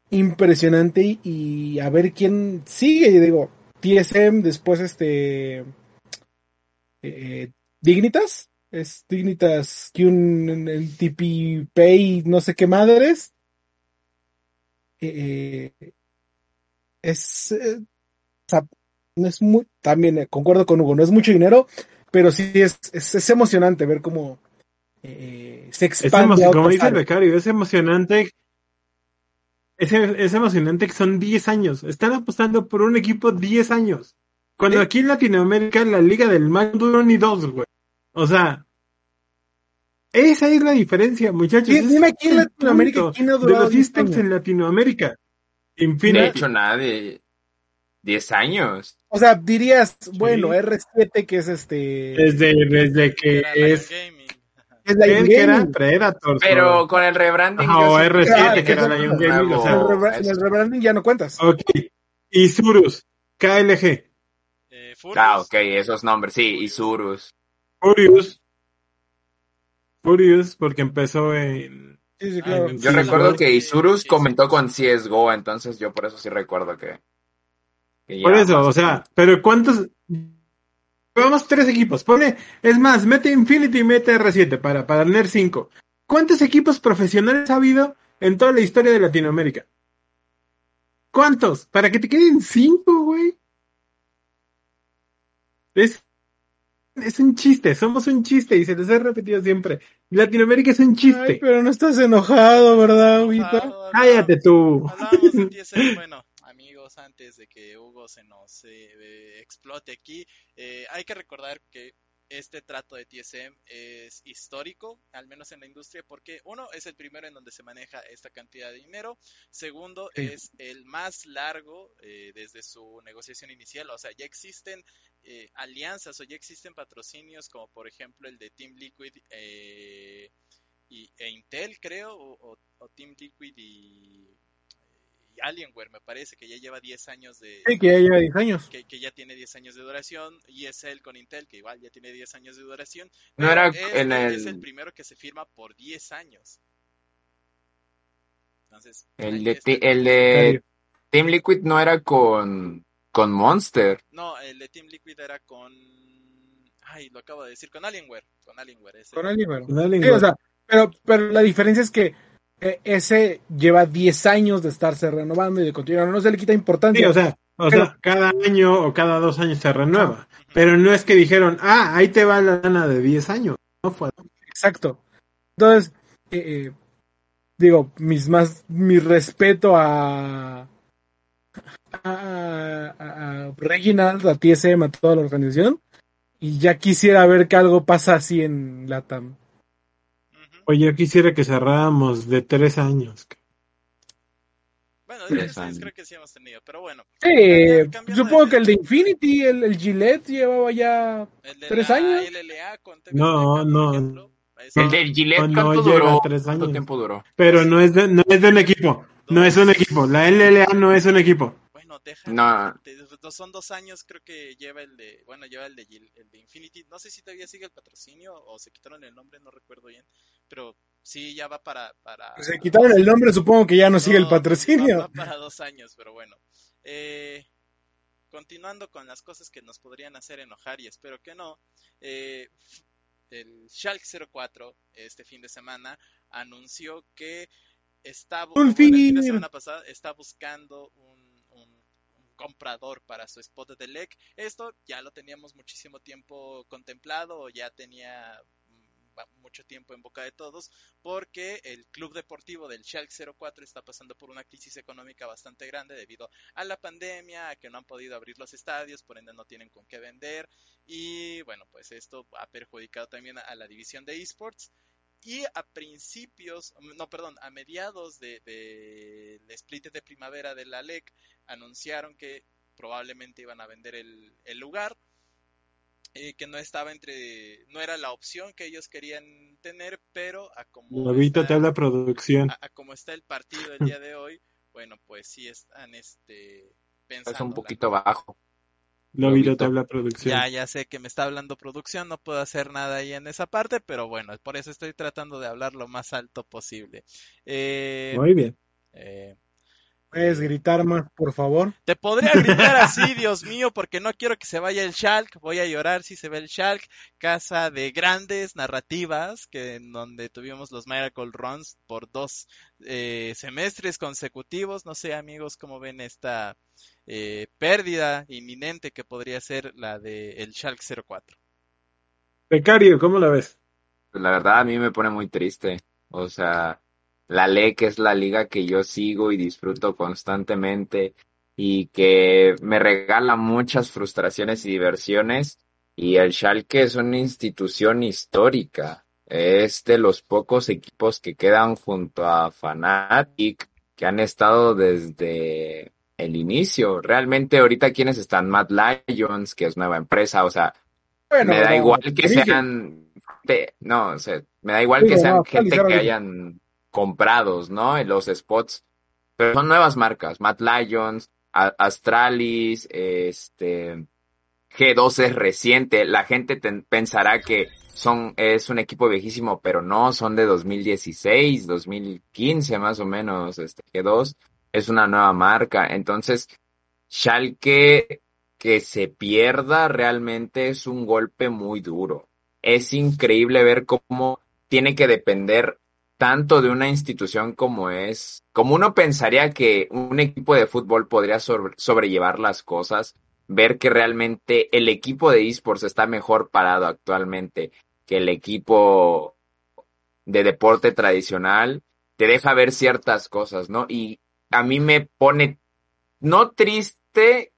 impresionante y, y a ver quién sigue. Y digo, TSM, después este eh, Dignitas, es Dignitas que un el TP Pay, no sé qué madres. Eh, es, eh, no es muy, también eh, concuerdo con Hugo, no es mucho dinero, pero sí es, es, es emocionante ver cómo eh, se Es expande. a como dice el becario, es emocionante. Es, es emocionante que son 10 años. Están apostando por un equipo 10 años. Cuando ¿Eh? aquí en Latinoamérica la Liga del no duró ni dos, güey. O sea, esa es la diferencia, muchachos. Dime- aquí en Latinoamérica quién ha de durado los 10 esports en Latinoamérica. De Infinity. hecho, nadie. 10 años. O sea, dirías, bueno, R7 que es este... Desde, desde que es. Es la que era. Predator. Pero con el rebranding. Yo o sí R7 creo que era un Gaming, o sea, En el, rebranding ya no cuentas. Ok. Y Surus, KLG, Eh, Furious. Ah, ok, esos nombres, sí, y Surus. Furious. Furious, porque empezó en. Sí, sí, Ah, claro. Sí, Yo sí, recuerdo que Isurus comentó con CSGO, entonces yo por eso sí recuerdo que. que Por eso, o sea, pero ¿cuántos? Vamos tres equipos. Pone, es más, mete Infinity y mete R7 para, para tener cinco. ¿Cuántos equipos profesionales ha habido en toda la historia de Latinoamérica? ¿Cuántos? Para que te queden cinco, güey. Es, es un chiste, somos un chiste y se les ha repetido siempre. Latinoamérica es un Ay, chiste. pero no estás enojado, ¿verdad, Cállate tú. TSM, bueno, antes de que Hugo se nos eh, explote aquí, eh, hay que recordar que este trato de TSM es histórico, al menos en la industria, porque uno es el primero en donde se maneja esta cantidad de dinero, segundo Sí. es el más largo eh, desde su negociación inicial, o sea, ya existen eh, alianzas o ya existen patrocinios como por ejemplo el de Team Liquid eh, y, e Intel creo, o, o- o Team Liquid y Alienware me parece que ya lleva 10 años de... Sí, que ya lleva 10 años. Que, que ya tiene 10 años de duración, y es él con Intel, que igual ya tiene 10 años de duración. No era en el- es el primero que se firma por 10 años. Entonces, El de, está. el de Team Liquid no era con, con Monster. No, el de Team Liquid era con... Ay, lo acabo de decir, con Alienware. Con Alienware. ese. Con Sí, o sea, pero, pero la diferencia es que ese lleva 10 años de estarse renovando y de continuar. No se le quita Sí, importancia. o sea, o Pero- sea, cada año o cada dos años se renueva. Pero no es que dijeron, ah, ahí te va la lana de 10 años. No fue. Exacto. Entonces, eh, eh, digo, mis más, mi respeto a, a, a, a Reginald, a TSM, a toda la organización. Y ya quisiera ver que algo pasa así en Latam. Oye, yo quisiera que cerráramos de tres años. Bueno, Tres tres años creo que sí hemos tenido, pero bueno. Supongo de que el de. Infinity, el, el Gillette llevaba ya... El de ¿Tres la años? LLA No, no. El de Gillette, no, no ¿cuánto llega a duró? tres ¿Cuánto años. tiempo duró? Pero no es de, no es de un equipo. No es un equipo. La LLA no es un equipo. Deja. No. te- son dos años, creo que lleva el de. Bueno, lleva el de, Gil- el de Infinity. No sé si todavía sigue el patrocinio o se quitaron el nombre, no recuerdo bien. Pero sí, ya va para. para Se quitaron el nombre, supongo que ya no sigue el No, patrocinio. Va, va para dos años, pero bueno. Eh, continuando con las cosas que nos podrían hacer enojar y espero que no, eh, el Schalke 04 este fin de semana anunció que está, Un el fin de fin. semana pasada, está buscando un comprador para su spot de LEC. Esto ya lo teníamos muchísimo tiempo contemplado, ya tenía mm, mucho tiempo en boca de todos, porque el club deportivo del Schalke 04 está pasando por una crisis económica bastante grande debido a la pandemia, a que no han podido abrir los estadios, por ende no tienen con qué vender y bueno, pues esto ha perjudicado también a la división de esports. Y a principios, no, perdón, a mediados de, de- del split de primavera de la LEC, anunciaron que probablemente iban a vender el, el lugar, eh, que no estaba entre, no era la opción que ellos querían tener, pero a como está- te habla producción. a, a como está el partido el día de hoy, bueno, pues sí están este pensando Es un poquito bajo. Lobito Lobito. te habla producción. ya, ya sé que me está hablando producción, no puedo hacer nada ahí en esa parte, pero bueno, por eso estoy tratando de hablar lo más alto posible. Eh, Muy bien. eh, Puedes gritar más, por favor. te podría gritar así, Dios mío, porque no quiero que se vaya el Shulk, voy a llorar si se ve el Shulk, casa de grandes narrativas, que en donde tuvimos los Miracle Runs por dos eh, semestres consecutivos, no sé amigos cómo ven esta eh, pérdida inminente que podría ser la de el Shulk 04. Becario, ¿cómo la ves? Pues la verdad a mí me pone muy triste. O sea, la LEC es la liga que yo sigo y disfruto constantemente y que me regala muchas frustraciones y diversiones. Y el Schalke es una institución histórica. Es de los pocos equipos que quedan junto a Fnatic que han estado desde el inicio. Realmente ahorita quienes están Mad Lions, que es nueva empresa, o sea, Bueno, me da no, igual que sean, no, o sea, me da igual que sean no, gente que hayan comprados, ¿no? En los spots, pero son nuevas marcas, Mad Lions, Astralis, este, G2 es reciente, la gente pensará que son, es un equipo viejísimo, pero no, son de 2016, 2015 más o menos, este G2 es una nueva marca, entonces Schalke que se pierda realmente es un golpe muy duro. Es increíble ver cómo tiene que depender tanto de una institución como es, como uno pensaría que un equipo de fútbol podría sobre- sobrellevar las cosas, ver que realmente el equipo de esports está mejor parado actualmente que el equipo de deporte tradicional, te deja ver ciertas cosas, ¿no? Y a mí me pone, no triste,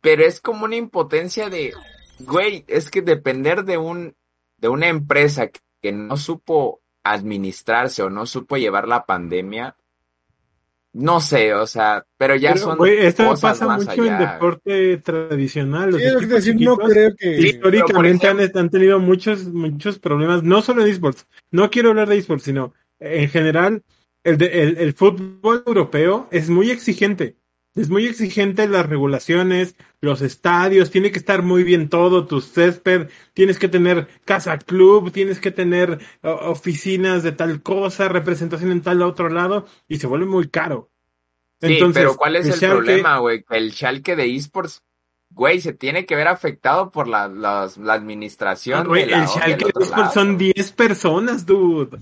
pero es como una impotencia de, güey, es que depender de un, de una empresa que no supo administrarse o no supo llevar la pandemia, no sé, o sea, pero ya Pero, son esto cosas pasa más mucho en allá. deporte tradicional. Los Sí, es decía, no creo que. Históricamente han tenido muchos, muchos problemas, no solo en esports. No quiero hablar de esports, sino en general, el, de- el, el fútbol europeo es muy exigente. Es muy exigente las regulaciones, los estadios, tiene que estar muy bien todo, tu césped, tienes que tener casa club, tienes que tener oficinas de tal cosa, representación en tal otro lado, y se vuelve muy caro. Sí, pero ¿cuál es el Schalke- problema, güey? El Schalke de esports, güey, se tiene que ver afectado por la, las- la administración. Ah, güey, de la- el Schalke de esports son lado. 10 personas, dude.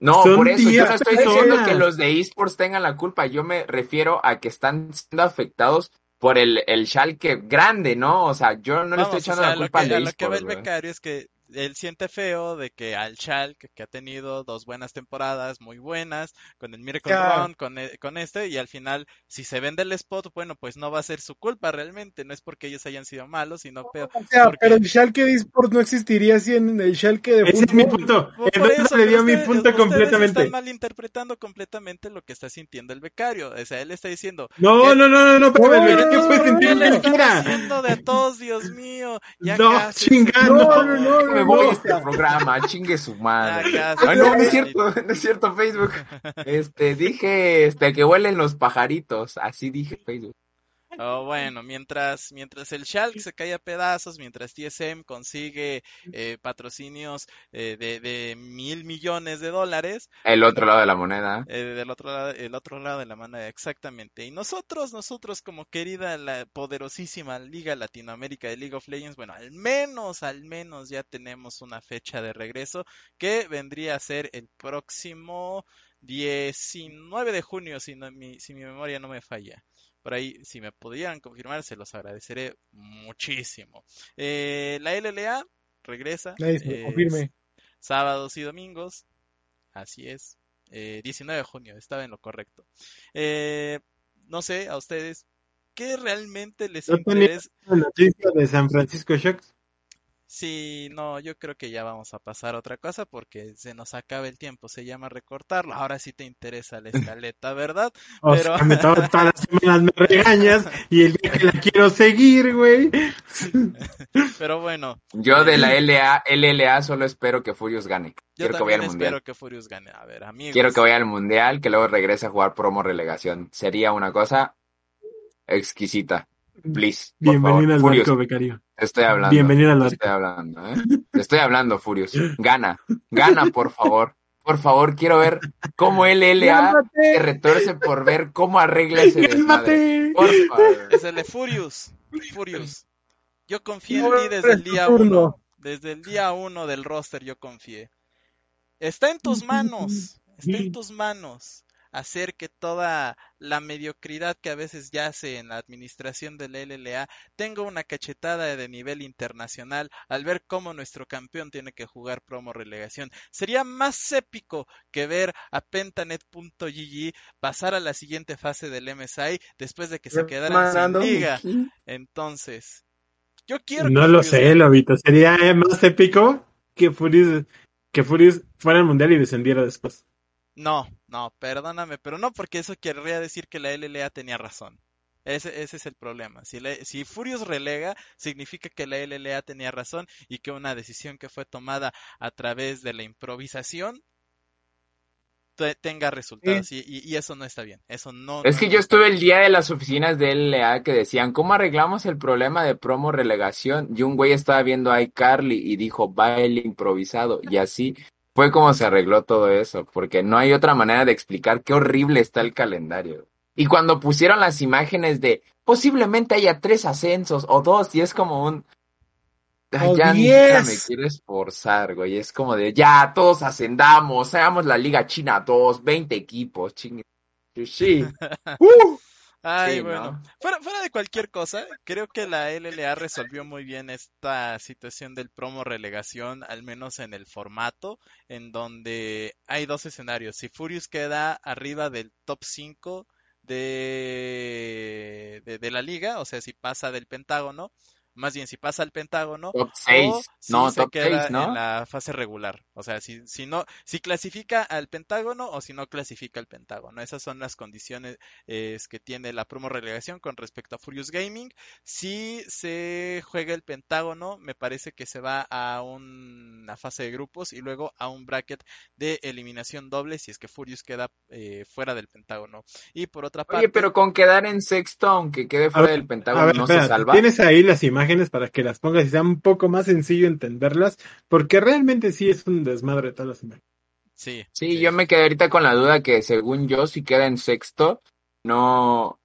No, son por eso, yo 10 no estoy diciendo que los de esports tengan la culpa, yo me refiero a que están siendo afectados por el, el Schalke grande, ¿no? O sea, yo no le estoy o echando sea, la lo culpa que, al de a lo que esports, el becario es que él siente feo de que al Schalke, que ha tenido dos buenas temporadas muy buenas, con el Miracle Claro. Run, con, e- con este, y al final, si se vende el spot, bueno, pues no va a ser su culpa realmente, no es porque ellos hayan sido malos, sino peor. O sea, porque- pero el Schalke de eSports no existiría sin el Schalke de Ese es mi fútbol. punto. Eso, le pero dio mi punto ustedes completamente. Están malinterpretando completamente lo que está sintiendo el becario. O sea, él está diciendo, No, ¿Qué? no, no, no, no, espérame, No, el no, becario no, puede no, sentir no, lo ¿qué que quiera. de a todos, Dios mío? Ya No, casi, chingando. No, no, no, no, voy este programa, chingue su madre. Casi. Ay, no, no es cierto, no es cierto, Facebook. Este, dije, este, que huelen los pajaritos, así dije Facebook. Oh, bueno, mientras, mientras el Schalke se cae a pedazos, mientras TSM consigue eh, patrocinios eh, de, de mil millones de dólares, El otro lado de la moneda. eh, del otro lado, el otro lado de la moneda, exactamente. Y nosotros, nosotros como querida, la poderosísima Liga Latinoamérica de League of Legends, bueno, al menos, al menos ya tenemos una fecha de regreso que vendría a ser el próximo 19 de junio, si, no- mi, si mi memoria no me falla. Por ahí, si me pudieran confirmar, se los agradeceré muchísimo. Eh, la LLA regresa. Se lo eh, confirme. sábados y domingos. Así es. Eh, 19 de junio, estaba en lo correcto. Eh, no sé, a ustedes, ¿qué realmente les ¿No tenía interesa? la noticia de San Francisco Shocks? Sí, no, yo creo que ya vamos a pasar a otra cosa porque se nos acaba el tiempo, se llama recortarlo. Ahora sí te interesa la escaleta, ¿verdad? O Pero- sea, me to- todas las semanas me regañas y el día que la quiero seguir, güey. Pero bueno, Yo de la LA, LLA solo espero que Furious gane. yo Quiero que vaya al espero mundial. que Furious gane. A ver, amigos. Quiero que vaya al mundial, que luego regrese a jugar promo relegación. Sería una cosa exquisita. Please. Bienvenido al Furious, barco, becario. Estoy hablando. Bienvenido barco. estoy hablando, ¿eh? Estoy hablando, Furious. Gana. Gana, por favor. Por favor, quiero ver cómo LLA se retorce por ver cómo arregla ese desmadre. Por favor. Es el de Furious. Furious. Yo confié en ti desde el día uno. Desde el día uno del roster yo confié. Está en tus manos. Está en tus manos. Hacer que toda la mediocridad que a veces yace en la administración del LLA tenga una cachetada de nivel internacional al ver cómo nuestro campeón tiene que jugar promo relegación. Sería más épico que ver a Pentanet.gg pasar a la siguiente fase del MSI después de que se quedaran sin liga. Entonces, yo quiero No que lo sé. Lobito. Sería eh, más épico que Furious, que Furious fuera al mundial y descendiera después. No, no, perdóname, pero no porque eso querría decir que la LLA tenía razón. Ese, ese es el problema. Si, la- si Furious relega, significa que la LLA tenía razón y que una decisión que fue tomada a través de la improvisación te- tenga resultados. Y, y- y eso no está bien. Eso no. Es no- que yo estuve bien. el día de las oficinas de LLA que decían, ¿cómo arreglamos el problema de promo relegación? Y un güey estaba viendo a iCarly y dijo, baile improvisado. Y así fue como se arregló todo eso, porque no hay otra manera de explicar qué horrible está el calendario. Y cuando pusieron las imágenes de posiblemente haya tres ascensos o dos, y es como un... Ay, O ya me diez. quiero esforzar, güey. Es como de, ya, todos ascendamos, hagamos la Liga China 2, 20 equipos, chingue. Sí. ¡Uh! Ay, Sí, bueno. ¿no? Fuera, fuera de cualquier cosa, creo que la LLA resolvió muy bien esta situación del promo relegación, al menos en el formato, en donde hay dos escenarios. Si Furious queda arriba del top 5 de, de, de la liga, o sea, si pasa del Pentágono, más bien si pasa al Pentágono, Top o 6, si no, se top queda 6, ¿no? en la fase regular. O sea, si, si no, si clasifica al Pentágono o si no clasifica al Pentágono. Esas son las condiciones eh, que tiene la promo relegación con respecto a Furious Gaming. Si se juega el Pentágono, me parece que se va a una fase de grupos y luego a un bracket de eliminación doble si es que Furious queda eh, fuera del Pentágono. Y por otra parte, Oye, pero con quedar en sexto, aunque quede fuera ver, del Pentágono, ver, no se salva. Tienes ahí las imágenes para que las pongas y sea un poco más sencillo entenderlas, porque realmente sí es un desmadre todas las imágenes. sí, Sí, yo me quedé ahorita con la duda que según yo, si queda en sexto, no...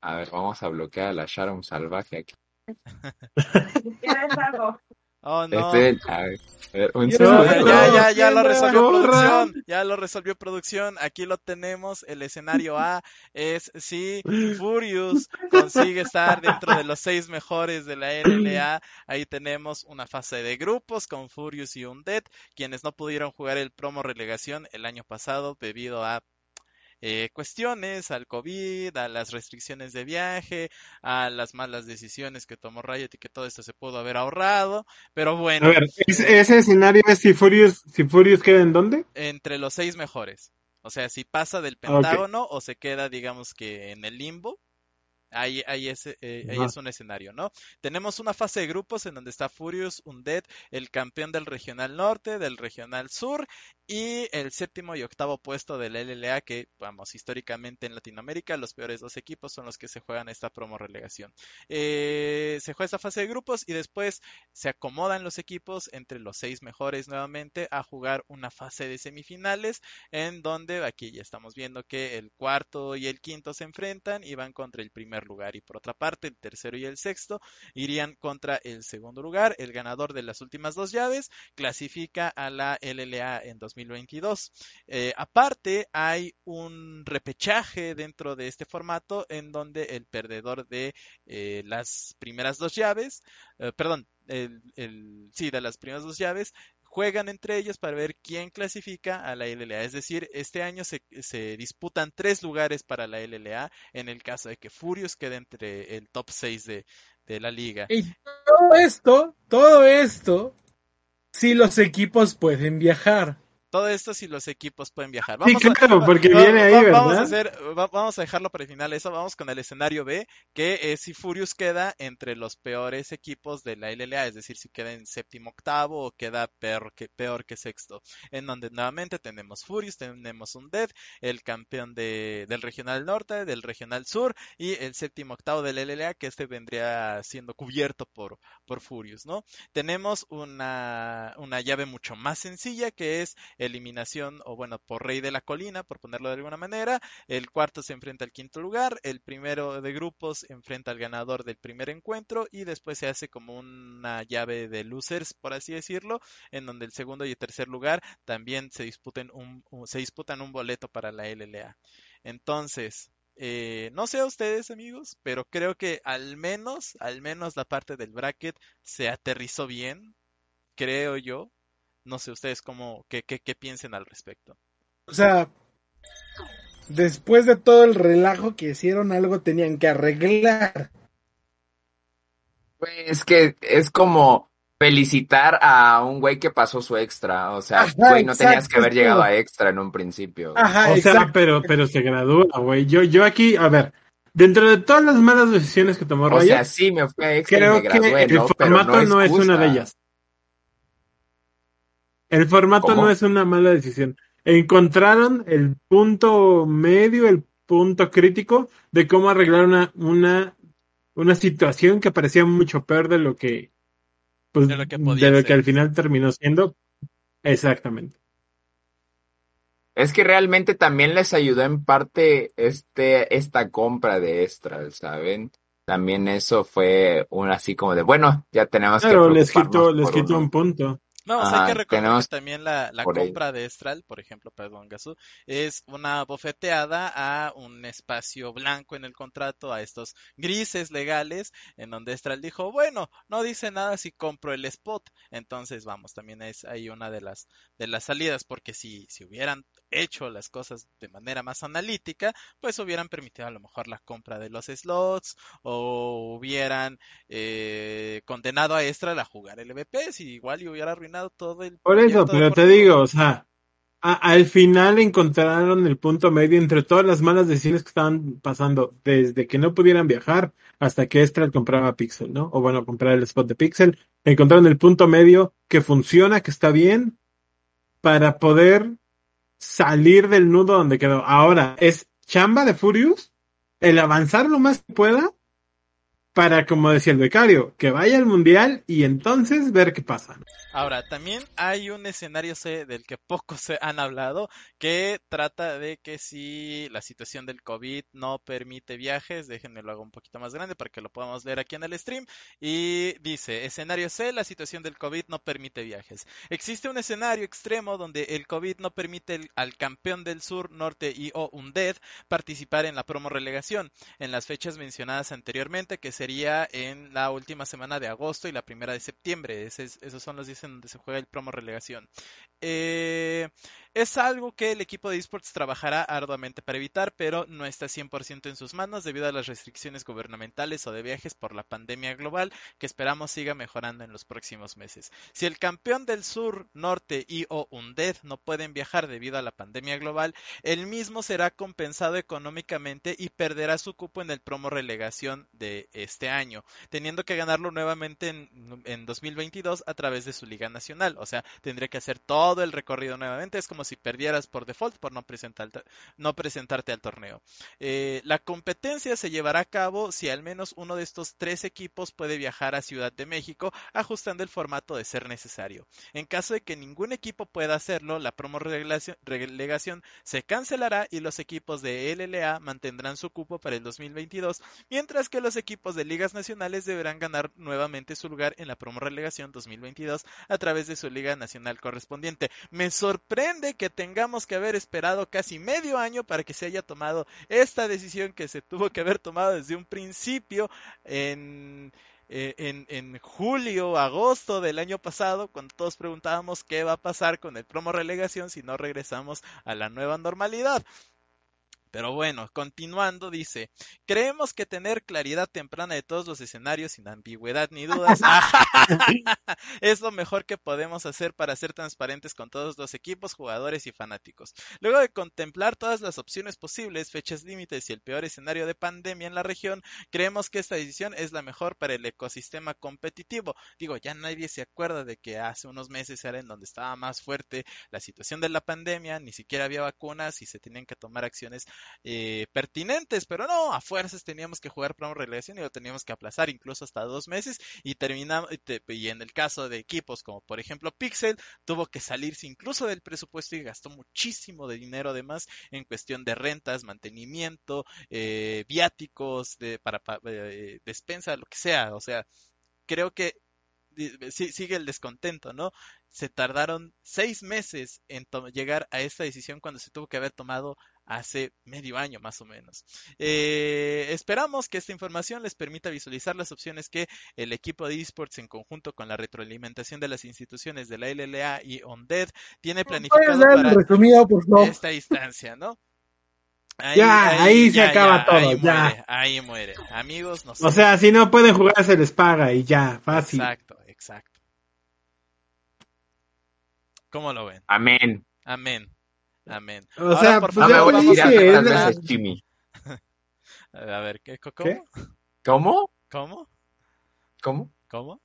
A ver, vamos a bloquear a la Sharon salvaje aquí. ¿Quieres algo? Oh, no. Este, a ver, un Ya, No, ya, ya, ya lo resolvió corran. producción. Ya lo resolvió producción. Aquí lo tenemos. El escenario A es si Furious consigue estar dentro de los seis mejores de la LLA. Ahí tenemos una fase de grupos con Furious y Undead, quienes no pudieron jugar el promo relegación el año pasado debido a eh, cuestiones, al COVID, a las restricciones de viaje, a las malas decisiones que tomó Riot y que todo esto se pudo haber ahorrado. Pero bueno. A ver, ¿es- ese escenario es si Furious, si Furious queda en dónde? entre los seis mejores. O sea, si pasa del Ah. Pentágono o se queda, digamos que en el limbo. Ahí, ahí, es, eh, ahí es un escenario, ¿no? Tenemos una fase de grupos en donde está Furious, Undead, el campeón del regional norte, del regional sur y el séptimo y octavo puesto del LLA, que, vamos, históricamente en Latinoamérica, los peores dos equipos son los que se juegan esta promo relegación. Eh, se juega esta fase de grupos y después se acomodan los equipos entre los seis mejores nuevamente a jugar una fase de semifinales en donde aquí ya estamos viendo que el cuarto y el quinto se enfrentan y van contra el lugar y por otra parte el tercero y el sexto irían contra el segundo lugar. El ganador de las últimas dos llaves clasifica a la LLA en 2022. Eh, aparte hay un repechaje dentro de este formato en donde el perdedor de eh, las primeras dos llaves, eh, perdón, el, el, sí, de las primeras dos llaves juegan entre ellos para ver quién clasifica a la LLA. Es decir, este año se, se, disputan tres lugares para la LLA en el caso de que Furious quede entre el top 6 de, de la liga. Y todo esto, todo esto, si los equipos pueden viajar. Todo esto si los equipos pueden viajar. Vamos sí, claro, a, porque va, viene ahí, va, ¿verdad? Vamos a, hacer, va, vamos a dejarlo para el final eso. Vamos con el escenario B, que es si Furious queda entre los peores equipos de la LLA, es decir, si queda en séptimo octavo o queda peor que, peor que sexto. En donde nuevamente tenemos Furious, tenemos un Dead, el campeón de, del regional norte, del regional sur y el séptimo octavo del LLA, que este vendría siendo cubierto por, por Furious, ¿no? Tenemos una, una llave mucho más sencilla que es eliminación o bueno por rey de la colina por ponerlo de alguna manera el cuarto se enfrenta al quinto lugar el primero de grupos enfrenta al ganador del primer encuentro y después se hace como una llave de losers por así decirlo en donde el segundo y el tercer lugar también se disputen un, se disputan un boleto para la LLA entonces eh, no sé a ustedes amigos, pero creo que al menos, al menos la parte del bracket se aterrizó bien, creo yo. No sé ustedes cómo, qué, qué, qué piensen al respecto. O sea, después de todo el relajo que hicieron, algo tenían que arreglar. Pues que es como felicitar a un güey que pasó su extra. O sea, Ajá, güey, no exacto, tenías que haber es llegado a extra en un principio. Ajá, o sea, exacto. pero, pero se gradúa, güey. Yo, yo aquí, a ver, dentro de todas las malas decisiones que tomó O Riot, sea, sí, me fui a extra y creo me que gradué, el ¿no? Pero formato no es, una de ellas. El formato ¿Cómo? no es una mala decisión. Encontraron el punto medio, el punto crítico de cómo arreglar una, una, una situación que parecía mucho peor de lo que, pues, De lo que de podía lo ser. que al final terminó siendo. Exactamente. Es que realmente también les ayudó en parte este, esta compra de Estral, ¿saben? También eso fue un así como de, bueno, ya tenemos que Claro, les quitó, les quitó un punto. Vamos, Ajá, hay que recordar tenemos que también la, compra de Estral, por ejemplo, perdón, Gasú, es una bofeteada a un espacio blanco en el contrato, a estos grises legales, en donde Estral dijo, bueno, no dice nada si compro el spot. Entonces, vamos, también es ahí una de las, de las salidas, porque si, si hubieran hecho las cosas de manera más analítica, pues hubieran permitido a lo mejor la compra de los slots o hubieran eh, condenado a Estral a jugar el EVP, si igual y hubiera arruinado todo el Por eso, pero te digo, o sea, a- al final encontraron el punto medio entre todas las malas decisiones que estaban pasando, desde que no pudieran viajar hasta que Estral compraba Pixel, ¿no? O bueno, comprar el spot de Pixel. Encontraron el punto medio que funciona, que está bien, para poder salir del nudo donde quedó. Ahora, es chamba de Furious el avanzar lo más que pueda para, como decía el becario, que vaya al mundial y entonces ver qué pasa. Ahora, también hay un escenario C del que pocos se han hablado, que trata de que si la situación del COVID no permite viajes, déjenme lo hago un poquito más grande para que lo podamos leer aquí en el stream, y dice, escenario C, la situación del COVID no permite viajes. Existe un escenario extremo donde el COVID no permite al campeón del sur, norte y o UNDED participar en la promo relegación, en las fechas mencionadas anteriormente, que sería en la última semana de agosto y la primera de septiembre. esos son los donde se juega el promo relegación. Eh, es algo que el equipo de esports trabajará arduamente para evitar, pero no está 100% en sus manos debido a las restricciones gubernamentales o de viajes por la pandemia global que esperamos siga mejorando en los próximos meses. Si el campeón del sur, norte y o UNDED no pueden viajar debido a la pandemia global, el mismo será compensado económicamente y perderá su cupo en el promo relegación de este año, teniendo que ganarlo nuevamente en, en 2022 a través de su liga nacional. O sea, tendría que hacer todo el recorrido nuevamente. Es como si perdieras por default por no, no presentarte al torneo. Eh, la competencia se llevará a cabo si al menos uno de estos tres equipos puede viajar a Ciudad de México, ajustando el formato de ser necesario. En caso de que ningún equipo pueda hacerlo, la promo relegación se cancelará y los equipos de LLA mantendrán su cupo para el 2022, mientras que los equipos de ligas nacionales deberán ganar nuevamente su lugar en la promo relegación 2022 a través de su liga nacional correspondiente. Me sorprende que tengamos que haber esperado casi medio año para que se haya tomado esta decisión que se tuvo que haber tomado desde un principio en, eh, en, en, julio, agosto del año pasado, cuando todos preguntábamos qué va a pasar con el promo relegación si no regresamos a la nueva normalidad. Pero bueno, continuando, dice, creemos que tener claridad temprana de todos los escenarios sin ambigüedad ni dudas es lo mejor que podemos hacer para ser transparentes con todos los equipos, jugadores y fanáticos. Luego de contemplar todas las opciones posibles, fechas límites y el peor escenario de pandemia en la región, creemos que esta decisión es la mejor para el ecosistema competitivo. Digo, ya nadie se acuerda de que hace unos meses era en donde estaba más fuerte la situación de la pandemia, ni siquiera había vacunas y se tenían que tomar acciones eh, pertinentes, pero no, a fuerzas teníamos que jugar promo relegación y lo teníamos que aplazar incluso hasta dos meses y terminamos, y en el caso de equipos como por ejemplo Pixel, tuvo que salirse incluso del presupuesto y gastó muchísimo de dinero además en cuestión de rentas, mantenimiento, eh, viáticos, de, para, eh, despensa, lo que sea, o sea, creo que sigue el descontento, ¿no? Se tardaron seis meses en llegar a esta decisión cuando se tuvo que haber tomado hace medio año más o menos. Eh, esperamos que esta información les permita visualizar las opciones que el equipo de esports en conjunto con la retroalimentación de las instituciones de la LLA y OnDead tiene planificado para esta instancia, ¿no? ya, ahí, se acaba todo, ahí ya. Muere, ahí muere. Amigos, no sé. O sea, si no pueden jugar se les paga y ya, fácil. Exacto, exacto. ¿Cómo lo ven? Amén. Amén. Amén. O sea, por pues favor, ya vamos a la- veces Jimmy. A ver, ¿qué? ¿Cómo? ¿Qué? ¿Cómo? ¿Cómo? ¿Cómo? ¿Cómo?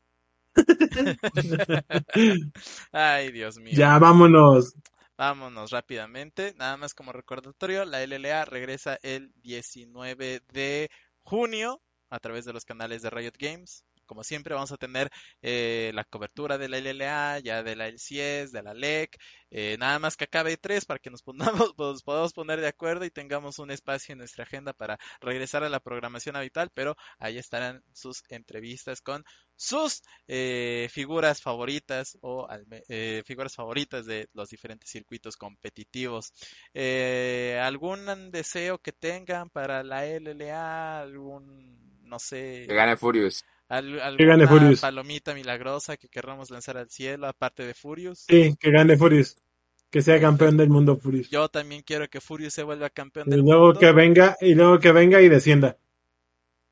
Ay, Dios mío. Ya, vámonos. Vámonos rápidamente. Nada más como recordatorio, la LLA regresa el 19 de junio a través de los canales de Riot Games. Como siempre vamos a tener eh, la cobertura de la LLA, ya de la LCS, de la LEC, eh, nada más que acabe tres para que nos, pongamos, podamos poner de acuerdo y tengamos un espacio en nuestra agenda para regresar a la programación habitual, pero ahí estarán sus entrevistas con sus eh, figuras favoritas o eh, figuras favoritas de los diferentes circuitos competitivos. Eh, ¿Algún deseo que tengan para la LLA? ¿Algún, no sé, Que gane Furious. Al- Que gane Furious. palomita milagrosa que querramos lanzar al cielo aparte de Furious? Sí, que gane Furious. Que sea campeón del mundo Furious. Yo también quiero que Furious se vuelva campeón Y del luego mundo. que venga, y luego que venga y descienda.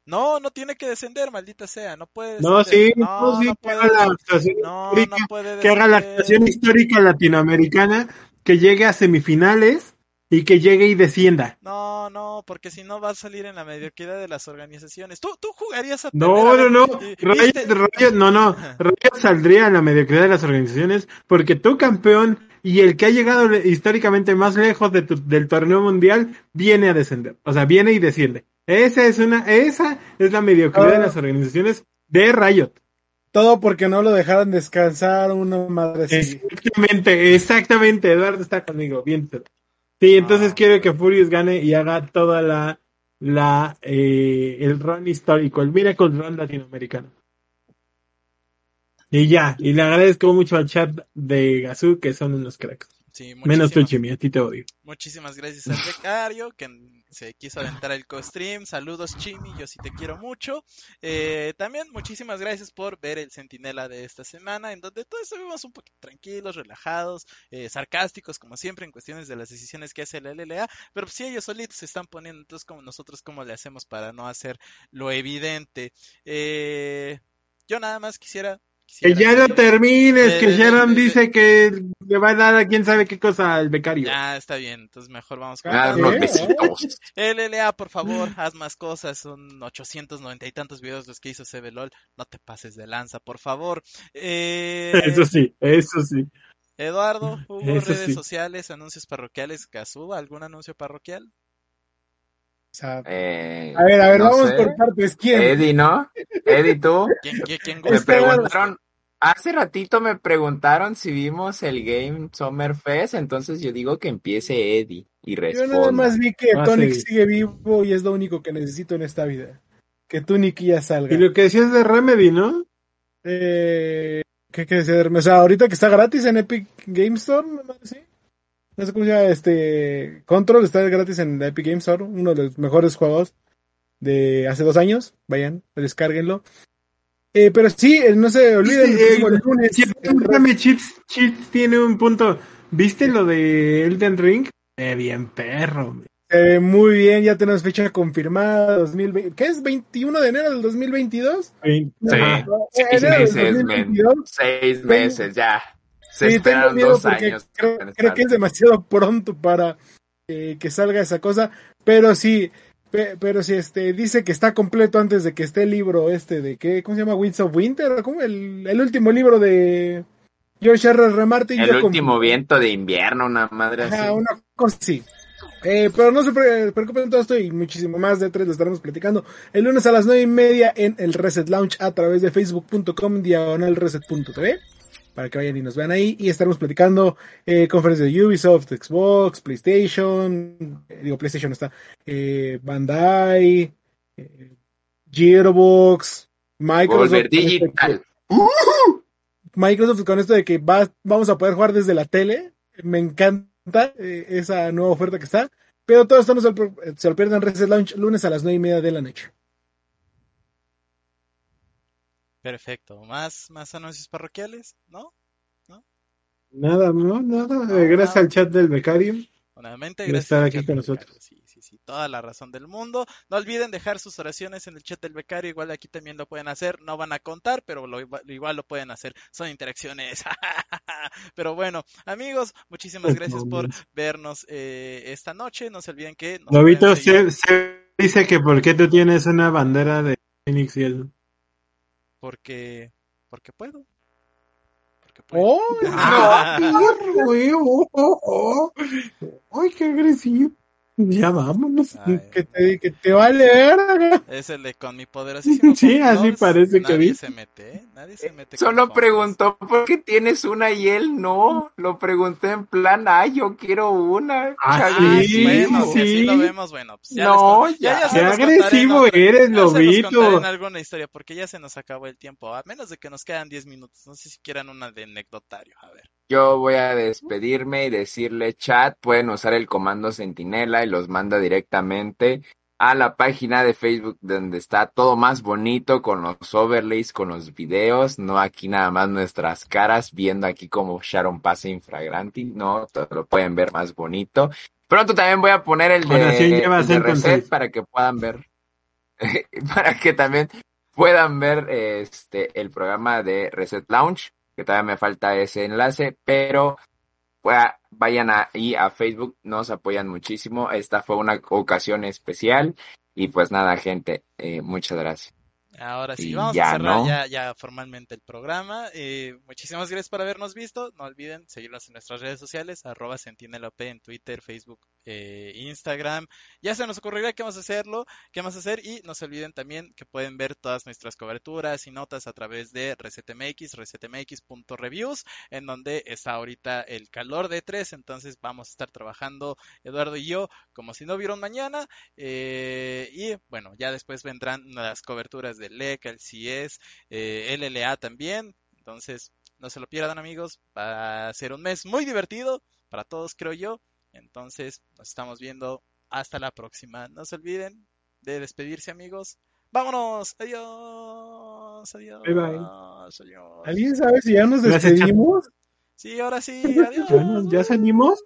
No, no tiene que descender, maldita sea, no puede No, descender. sí, no, no, sí, no que haga la actuación No, histórica, no que haga la actuación histórica latinoamericana, que llegue a semifinales y que llegue y descienda. No, no, porque si no va a salir en la mediocridad de las organizaciones. ¿Tú, tú jugarías a No, no, no. ¿viste? Riot- no, no. Riot saldría en la mediocridad de las organizaciones porque tu campeón y el que ha llegado le- históricamente más lejos de tu- del torneo mundial viene a descender. O sea, viene y desciende. Esa es una, esa es la mediocridad de Ah. las organizaciones de Riot. Todo porque no lo dejaron descansar una madre. Exactamente, exactamente. Eduardo está conmigo. Bien. Sí, entonces Ah. quiero que Furious gane y haga toda la, la, eh, el run histórico, el Miracle Run latinoamericano. Y ya, y le agradezco mucho al chat de Gazoo, que son unos cracks. Sí, Menos tú, muchísimas- Jimmy, a ti te odio. Muchísimas gracias al becario que se quiso aventar el co-stream. Saludos, Chimi, yo sí te quiero mucho. Eh, también muchísimas gracias por ver el Centinela de esta semana, en donde todos estuvimos un poquito tranquilos, relajados, eh, sarcásticos, como siempre, en cuestiones de las decisiones que hace el LLA. Pero si ellos solitos se están poniendo, entonces, como nosotros, ¿cómo le hacemos para no hacer lo evidente? Eh, yo nada más quisiera. Que ya lo termines, Eh, que Sharon eh, dice que le va a dar a quién sabe qué cosa al becario. Ya, está bien, entonces mejor vamos con... Ah, unos besitos. LLA, por favor, haz más cosas. Son 890 y tantos videos los que hizo CBLOL. No te pases de lanza, por favor. Eh, Eso sí, eso sí. Eduardo, hubo Eso redes sí. sociales, anuncios parroquiales. ¿Casuba algún anuncio parroquial? O sea, Eh, a ver, a ver, no vamos sé. por partes. ¿Quién? Eddie, ¿no? Eddie, tú. ¿Quién, quién, quién Me preguntaron, hace ratito me preguntaron si vimos el Game Summer Fest, entonces yo digo que empiece Eddie y Yo nada responda. más vi que Ah, Tonic sí. sigue vivo y es lo único que necesito en esta vida. Que Tonic ya salga. Y lo que decías de Remedy, ¿no? Eh, ¿Qué quieres decirme? O sea, ahorita que está gratis en Epic Game Store, ¿no? ¿Sí? No sé cómo se llama, este... Control está gratis en la Epic Game Store, uno de los mejores juegos de hace dos años. Vayan, descárguenlo. Eh, pero sí, eh, no se olviden, el eh, lunes, Siempre el- Remy Cheats, Cheats tiene un punto. ¿Viste lo de Elden Ring? Eh, bien perro. eh, muy bien, ya tenemos fecha confirmada, 2020, ¿qué es? ¿21 de enero del 2022? Sí. Sí. Ajá. Seis Enero del meses, men. 2022. Seis meses, ya. Se Sí, tengo dos porque años. creo, que es demasiado pronto para eh, que salga esa cosa, pero sí, pe- pero sí, este, dice que está completo antes de que esté el libro este de qué, ¿cómo se llama? Winds of Winter, ¿o ¿cómo? El, el último libro de George R. R. Martin. El último viento de invierno, una madre así. Una cosa así. Eh, pero no se pre- preocupen todo esto y muchísimo más de tres lo estaremos platicando el lunes a las nueve y media en el Reset Launch a través de facebook.com diagonal reset.tv para que vayan y nos vean ahí y estaremos platicando eh, conferencias de Ubisoft, Xbox, PlayStation, eh, digo PlayStation no está, eh, Bandai, eh, Gearbox, Microsoft. Volver que- digital. Microsoft con esto de que va, vamos a poder jugar desde la tele. Me encanta eh, esa nueva oferta que está. Pero todo esto no se lo, pierdan Reset Launch lunes a las nueve y media de la noche. Perfecto. ¿Más, más anuncios parroquiales? ¿No? Nada, no, nada. No, Eh, Gracias nada. al chat del becario. Nuevamente, Por gracias estar aquí con nosotros. Sí, sí, sí, toda la razón del mundo. No olviden dejar sus oraciones en el chat del becario, igual aquí también lo pueden hacer, no van a contar, pero lo, igual- lo pueden hacer, son interacciones. pero bueno, amigos, muchísimas gracias por vernos eh, esta noche, no se olviden que... seguir se, se dice que por qué tú tienes una bandera de Phoenix y el... Porque, porque puedo. Porque puedo. ¡Oh! ¡Ah, perro, güey! ¡Oh, oh, oh! ¡Ay, qué agresivo! Ya vámonos. Ay, Que te, que te vale verga. es el de con mi poderosísimo Sí, así parece que nadie dice. se mete, ¿eh? Nadie se mete con Solo preguntó por qué tienes una y él no. Lo pregunté en plan, ay, yo quiero una. Ah, Chavis. sí, bueno, si así sí. lo vemos, bueno, pues ya No, les ya. se ¡Qué los contaré en agresivo otra- eres, ya Lobito! en alguna historia, porque ya se nos acabó el tiempo, a menos de que nos quedan 10 minutos, no sé si quieran una de anecdotario, a ver. Yo voy a despedirme y decirle, chat, pueden usar el comando Centinela y los manda directamente a la página de Facebook donde está todo más bonito con los overlays, con los videos, no aquí nada más nuestras caras viendo aquí como Sharon pasa infragranti, no, todo lo pueden ver más bonito. Pronto también voy a poner el de, el de reset para que puedan ver, para que también puedan ver este el programa de Reset Lounge, que todavía me falta ese enlace, pero pues, vayan ahí a Facebook, nos apoyan muchísimo. Esta fue una ocasión especial y pues nada, gente, eh, muchas gracias. Ahora sí, Y vamos ya, a cerrar ¿no? ya, ya formalmente el programa. Eh, muchísimas gracias por habernos visto. No olviden seguirnos en nuestras redes sociales, arroba sentinelop en Twitter, Facebook, eh, Instagram. Ya se nos ocurrirá vamos a hacerlo, qué a hacer y no se olviden también que pueden ver todas nuestras coberturas y notas a través de ResetMX, resetmx.reviews, en donde está ahorita el calor de tres, entonces vamos a estar trabajando Eduardo y yo como si no un mañana. eh, y bueno, ya después vendrán las coberturas del LEC, el CIES, eh, LLA también. Entonces, no se lo pierdan amigos, va a ser un mes muy divertido, para todos, creo yo. Entonces, nos estamos viendo hasta la próxima. No se olviden de despedirse, amigos. Vámonos. Adiós. Adiós. Bye, bye. Adiós. ¿Alguien sabe si ya nos despedimos? Sí, ahora sí. Adiós. Ya, nos- ya salimos.